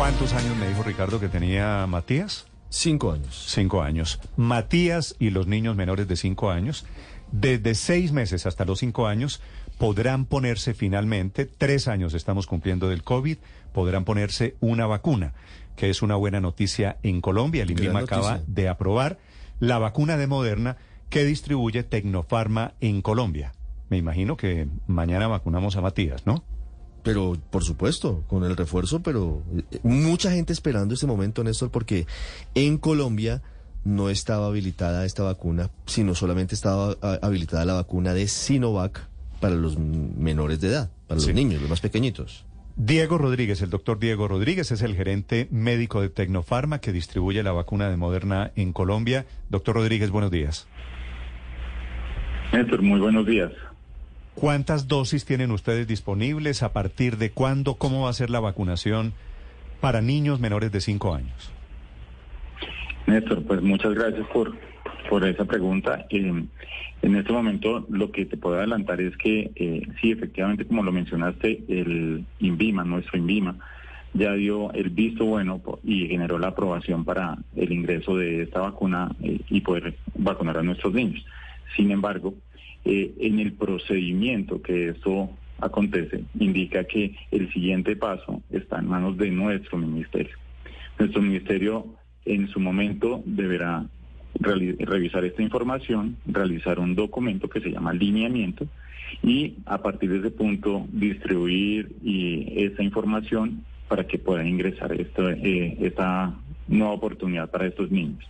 ¿Cuántos años me dijo Ricardo que tenía Matías? Cinco años. Cinco años. Matías y los niños menores de cinco años, desde seis meses hasta los cinco años, podrán ponerse finalmente, tres años estamos cumpliendo del COVID, podrán ponerse una vacuna, que es una buena noticia en Colombia. El INVIMA acaba de aprobar la vacuna de Moderna que distribuye Tecnofarma en Colombia. Me imagino que mañana vacunamos a Matías, ¿no? Pero, por supuesto, con el refuerzo, pero eh, mucha gente esperando este momento, Néstor, porque en Colombia no estaba habilitada esta vacuna, sino solamente estaba ah, habilitada la vacuna de Sinovac para los menores de edad, para los niños, los más pequeñitos. Diego Rodríguez, el doctor Diego Rodríguez es el gerente médico de Tecnofarma que distribuye la vacuna de Moderna en Colombia. Doctor Rodríguez, buenos días. Néstor, muy buenos días. ¿Cuántas dosis tienen ustedes disponibles? ¿A partir de cuándo? ¿Cómo va a ser la vacunación para niños menores de 5 años? Néstor, pues muchas gracias por, por esa pregunta. Eh, en este momento lo que te puedo adelantar es que eh, sí, efectivamente, como lo mencionaste, el INVIMA, nuestro INVIMA, ya dio el visto bueno y generó la aprobación para el ingreso de esta vacuna eh, y poder vacunar a nuestros niños. Sin embargo, eh, en el procedimiento que esto acontece, indica que el siguiente paso está en manos de nuestro ministerio. Nuestro ministerio en su momento deberá revisar esta información, realizar un documento que se llama lineamiento y a partir de ese punto distribuir y esa información para que pueda ingresar eh, esta nueva oportunidad para estos niños.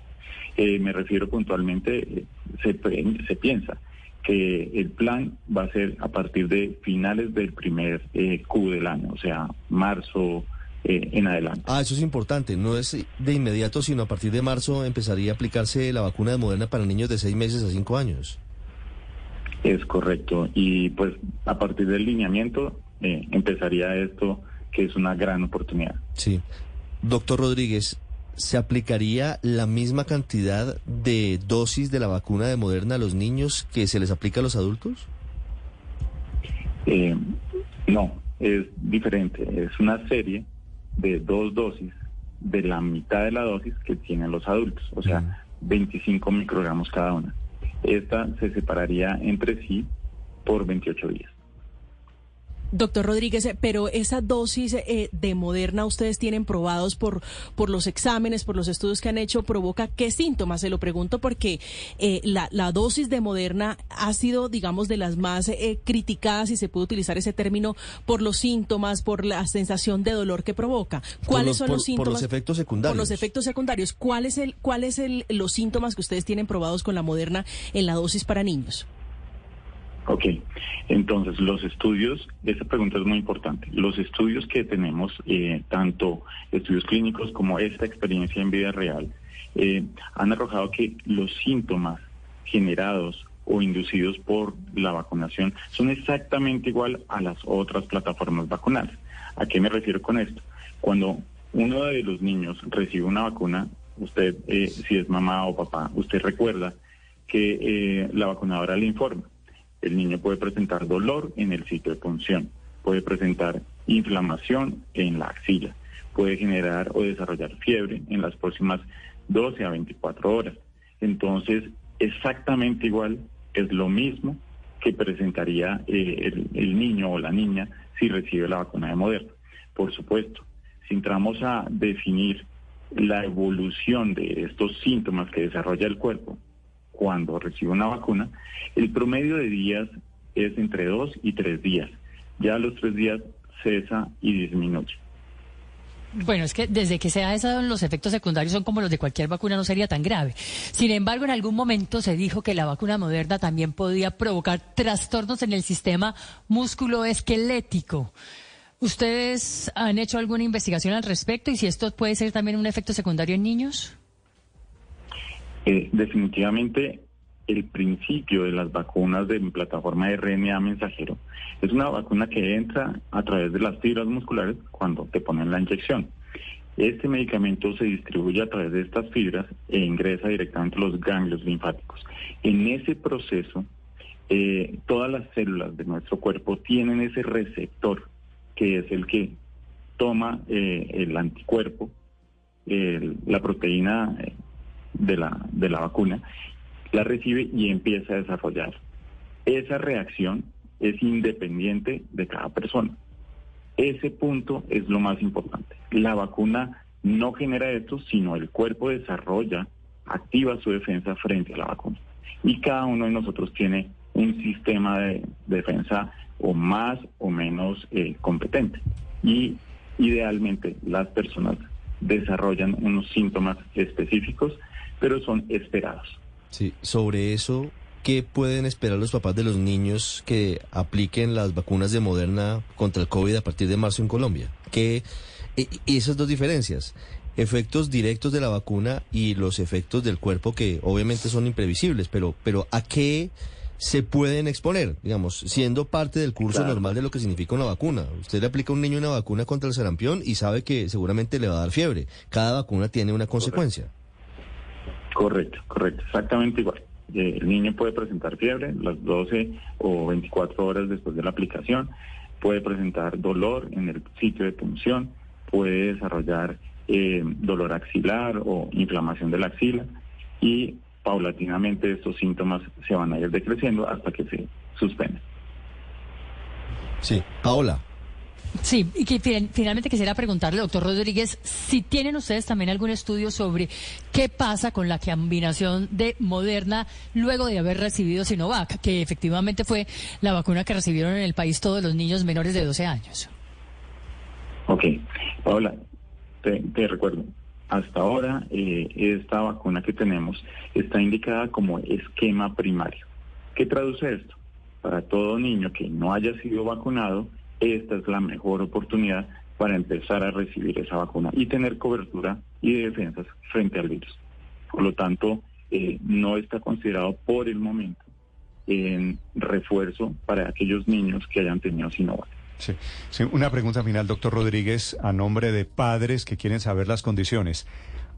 Eh, me refiero puntualmente, se piensa que el plan va a ser a partir de finales del primer eh, Q del año, o sea, marzo eh, en adelante. Ah, eso es importante, no es de inmediato, sino a partir de marzo empezaría a aplicarse la vacuna de Moderna para niños de seis meses a cinco años. Es correcto, y pues a partir del lineamiento eh, empezaría esto, que es una gran oportunidad. Sí. Doctor Rodríguez, ¿se aplicaría la misma cantidad de dosis de la vacuna de Moderna a los niños que se les aplica a los adultos? Eh, no, es diferente. Es una serie de dos dosis de la mitad de la dosis que tienen los adultos, o sea, 25 microgramos cada una. Esta se separaría entre sí por 28 días. Doctor Rodríguez, eh, pero esa dosis eh, de Moderna ustedes tienen probados por, por los exámenes, por los estudios que han hecho, provoca qué síntomas? Se lo pregunto porque eh, la, la, dosis de Moderna ha sido, digamos, de las más criticadas, si se puede utilizar ese término, por los síntomas, por la sensación de dolor que provoca. ¿Cuáles son los síntomas? Por los efectos secundarios. Por los efectos secundarios. ¿Cuáles el, cuáles el, los síntomas que ustedes tienen probados con la Moderna en la dosis para niños? Ok, entonces los estudios, esa pregunta es muy importante. Los estudios que tenemos, eh, tanto estudios clínicos como esta experiencia en vida real, eh, han arrojado que los síntomas generados o inducidos por la vacunación son exactamente igual a las otras plataformas vacunales. ¿A qué me refiero con esto? Cuando uno de los niños recibe una vacuna, usted, eh, si es mamá o papá, usted recuerda que la vacunadora le informa el niño puede presentar dolor en el sitio de punción, puede presentar inflamación en la axila, puede generar o desarrollar fiebre en las próximas 12 a 24 horas. Entonces, exactamente igual es lo mismo que presentaría eh, el, niño o la niña si recibe la vacuna de Moderna. Por supuesto, si entramos a definir la evolución de estos síntomas que desarrolla el cuerpo cuando recibe una vacuna, el promedio de días es entre dos y tres días. Ya los tres días cesa y disminuye. Bueno, es que desde que sea eso, los efectos secundarios son como los de cualquier vacuna, no sería tan grave. Sin embargo, en algún momento se dijo que la vacuna moderna también podía provocar trastornos en el sistema músculo-esquelético. ¿Ustedes han hecho alguna investigación al respecto y si esto puede ser también un efecto secundario en niños? Eh, definitivamente, el principio de las vacunas de plataforma RNA mensajero es una vacuna que entra a través de las fibras musculares cuando te ponen la inyección. Este medicamento se distribuye a través de estas fibras e ingresa directamente a los ganglios linfáticos. En ese proceso, eh, todas las células de nuestro cuerpo tienen ese receptor que es el que toma eh, el anticuerpo, la proteína de la, de la vacuna, la recibe y empieza a desarrollar. Esa reacción es independiente de cada persona. Ese punto es lo más importante. La vacuna no genera esto, sino el cuerpo desarrolla, activa su defensa frente a la vacuna. Y cada uno de nosotros tiene un sistema de defensa o más o menos eh, competente. Y idealmente las personas desarrollan unos síntomas específicos, pero son esperados. Sí, sobre eso, ¿qué pueden esperar los papás de los niños que apliquen las vacunas de Moderna contra el COVID a partir de marzo en Colombia? ¿Qué, y esas dos diferencias, efectos directos de la vacuna y los efectos del cuerpo que obviamente son imprevisibles, pero, pero ¿a qué se pueden exponer, digamos, siendo parte del curso normal de lo que significa una vacuna. Usted le aplica a un niño una vacuna contra el sarampión y sabe que seguramente le va a dar fiebre. Cada vacuna tiene una consecuencia. Correcto, correcto, exactamente igual. Eh, el niño puede presentar fiebre las 12 o 24 horas después de la aplicación, puede presentar dolor en el sitio de punción, puede desarrollar eh, dolor axilar o inflamación de la axila y paulatinamente estos síntomas se van a ir decreciendo hasta que se suspenden. Sí, Paola. Sí, y que finalmente quisiera preguntarle, doctor Rodríguez, si tienen ustedes también algún estudio sobre qué pasa con la combinación de Moderna luego de haber recibido Sinovac, que efectivamente fue la vacuna que recibieron en el país todos los niños menores de 12 años. Ok, Paola, te recuerdo, hasta ahora eh, esta vacuna que tenemos está indicada como esquema primario. ¿Qué traduce esto? Para todo niño que no haya sido vacunado, esta es la mejor oportunidad para empezar a recibir esa vacuna y tener cobertura y defensas frente al virus. Por lo tanto, eh, no está considerado por el momento en refuerzo para aquellos niños que hayan tenido Sinovac. Sí. Una pregunta final, doctor Rodríguez, a nombre de padres que quieren saber las condiciones.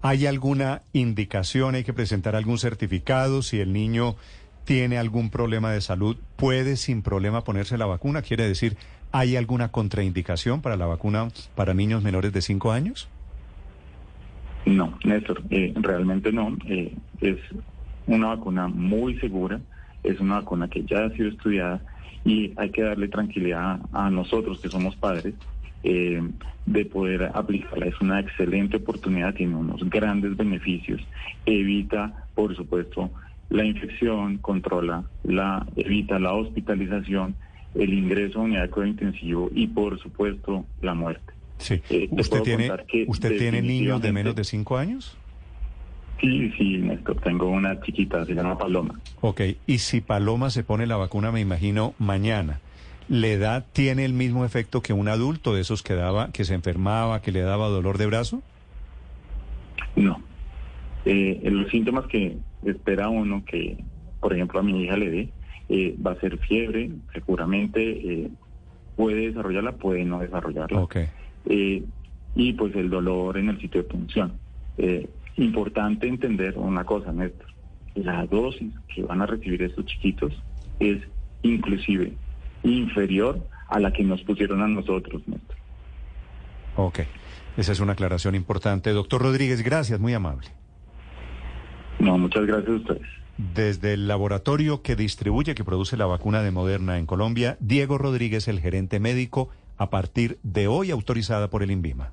¿Hay alguna indicación, hay que presentar algún certificado si el niño tiene algún problema de salud, puede sin problema ponerse la vacuna? Quiere decir, ¿hay alguna contraindicación para la vacuna para niños menores de 5 años? No, Néstor, eh, realmente no. Eh, es una vacuna muy segura, es una vacuna que ya ha sido estudiada y hay que darle tranquilidad a nosotros que somos padres eh, de poder aplicarla. Es una excelente oportunidad, tiene unos grandes beneficios, evita, por supuesto, la infección, controla, la evita la hospitalización, el ingreso a unidad de cuidado intensivo y, por supuesto, la muerte. Sí. Eh, ¿Usted tiene, ¿usted tiene niños de menos de cinco años? Sí, sí, Néstor, tengo una chiquita, se llama Paloma. Ok, y si Paloma se pone la vacuna, me imagino, mañana, ¿la edad tiene el mismo efecto que un adulto de esos que daba, que se enfermaba, que le daba dolor de brazo? No. Eh, los síntomas que espera uno que, por ejemplo, a mi hija le dé, eh, va a ser fiebre, seguramente eh, puede desarrollarla, puede no desarrollarla. Ok. y pues el dolor en el sitio de punción. Importante entender una cosa, Néstor. La dosis que van a recibir estos chiquitos es inclusive inferior a la que nos pusieron a nosotros, Néstor. Ok, esa es una aclaración importante. Doctor Rodríguez, gracias, muy amable. No, muchas gracias a ustedes. Desde el laboratorio que distribuye, que produce la vacuna de Moderna en Colombia, Diego Rodríguez, el gerente médico, a partir de hoy autorizada por el INVIMA.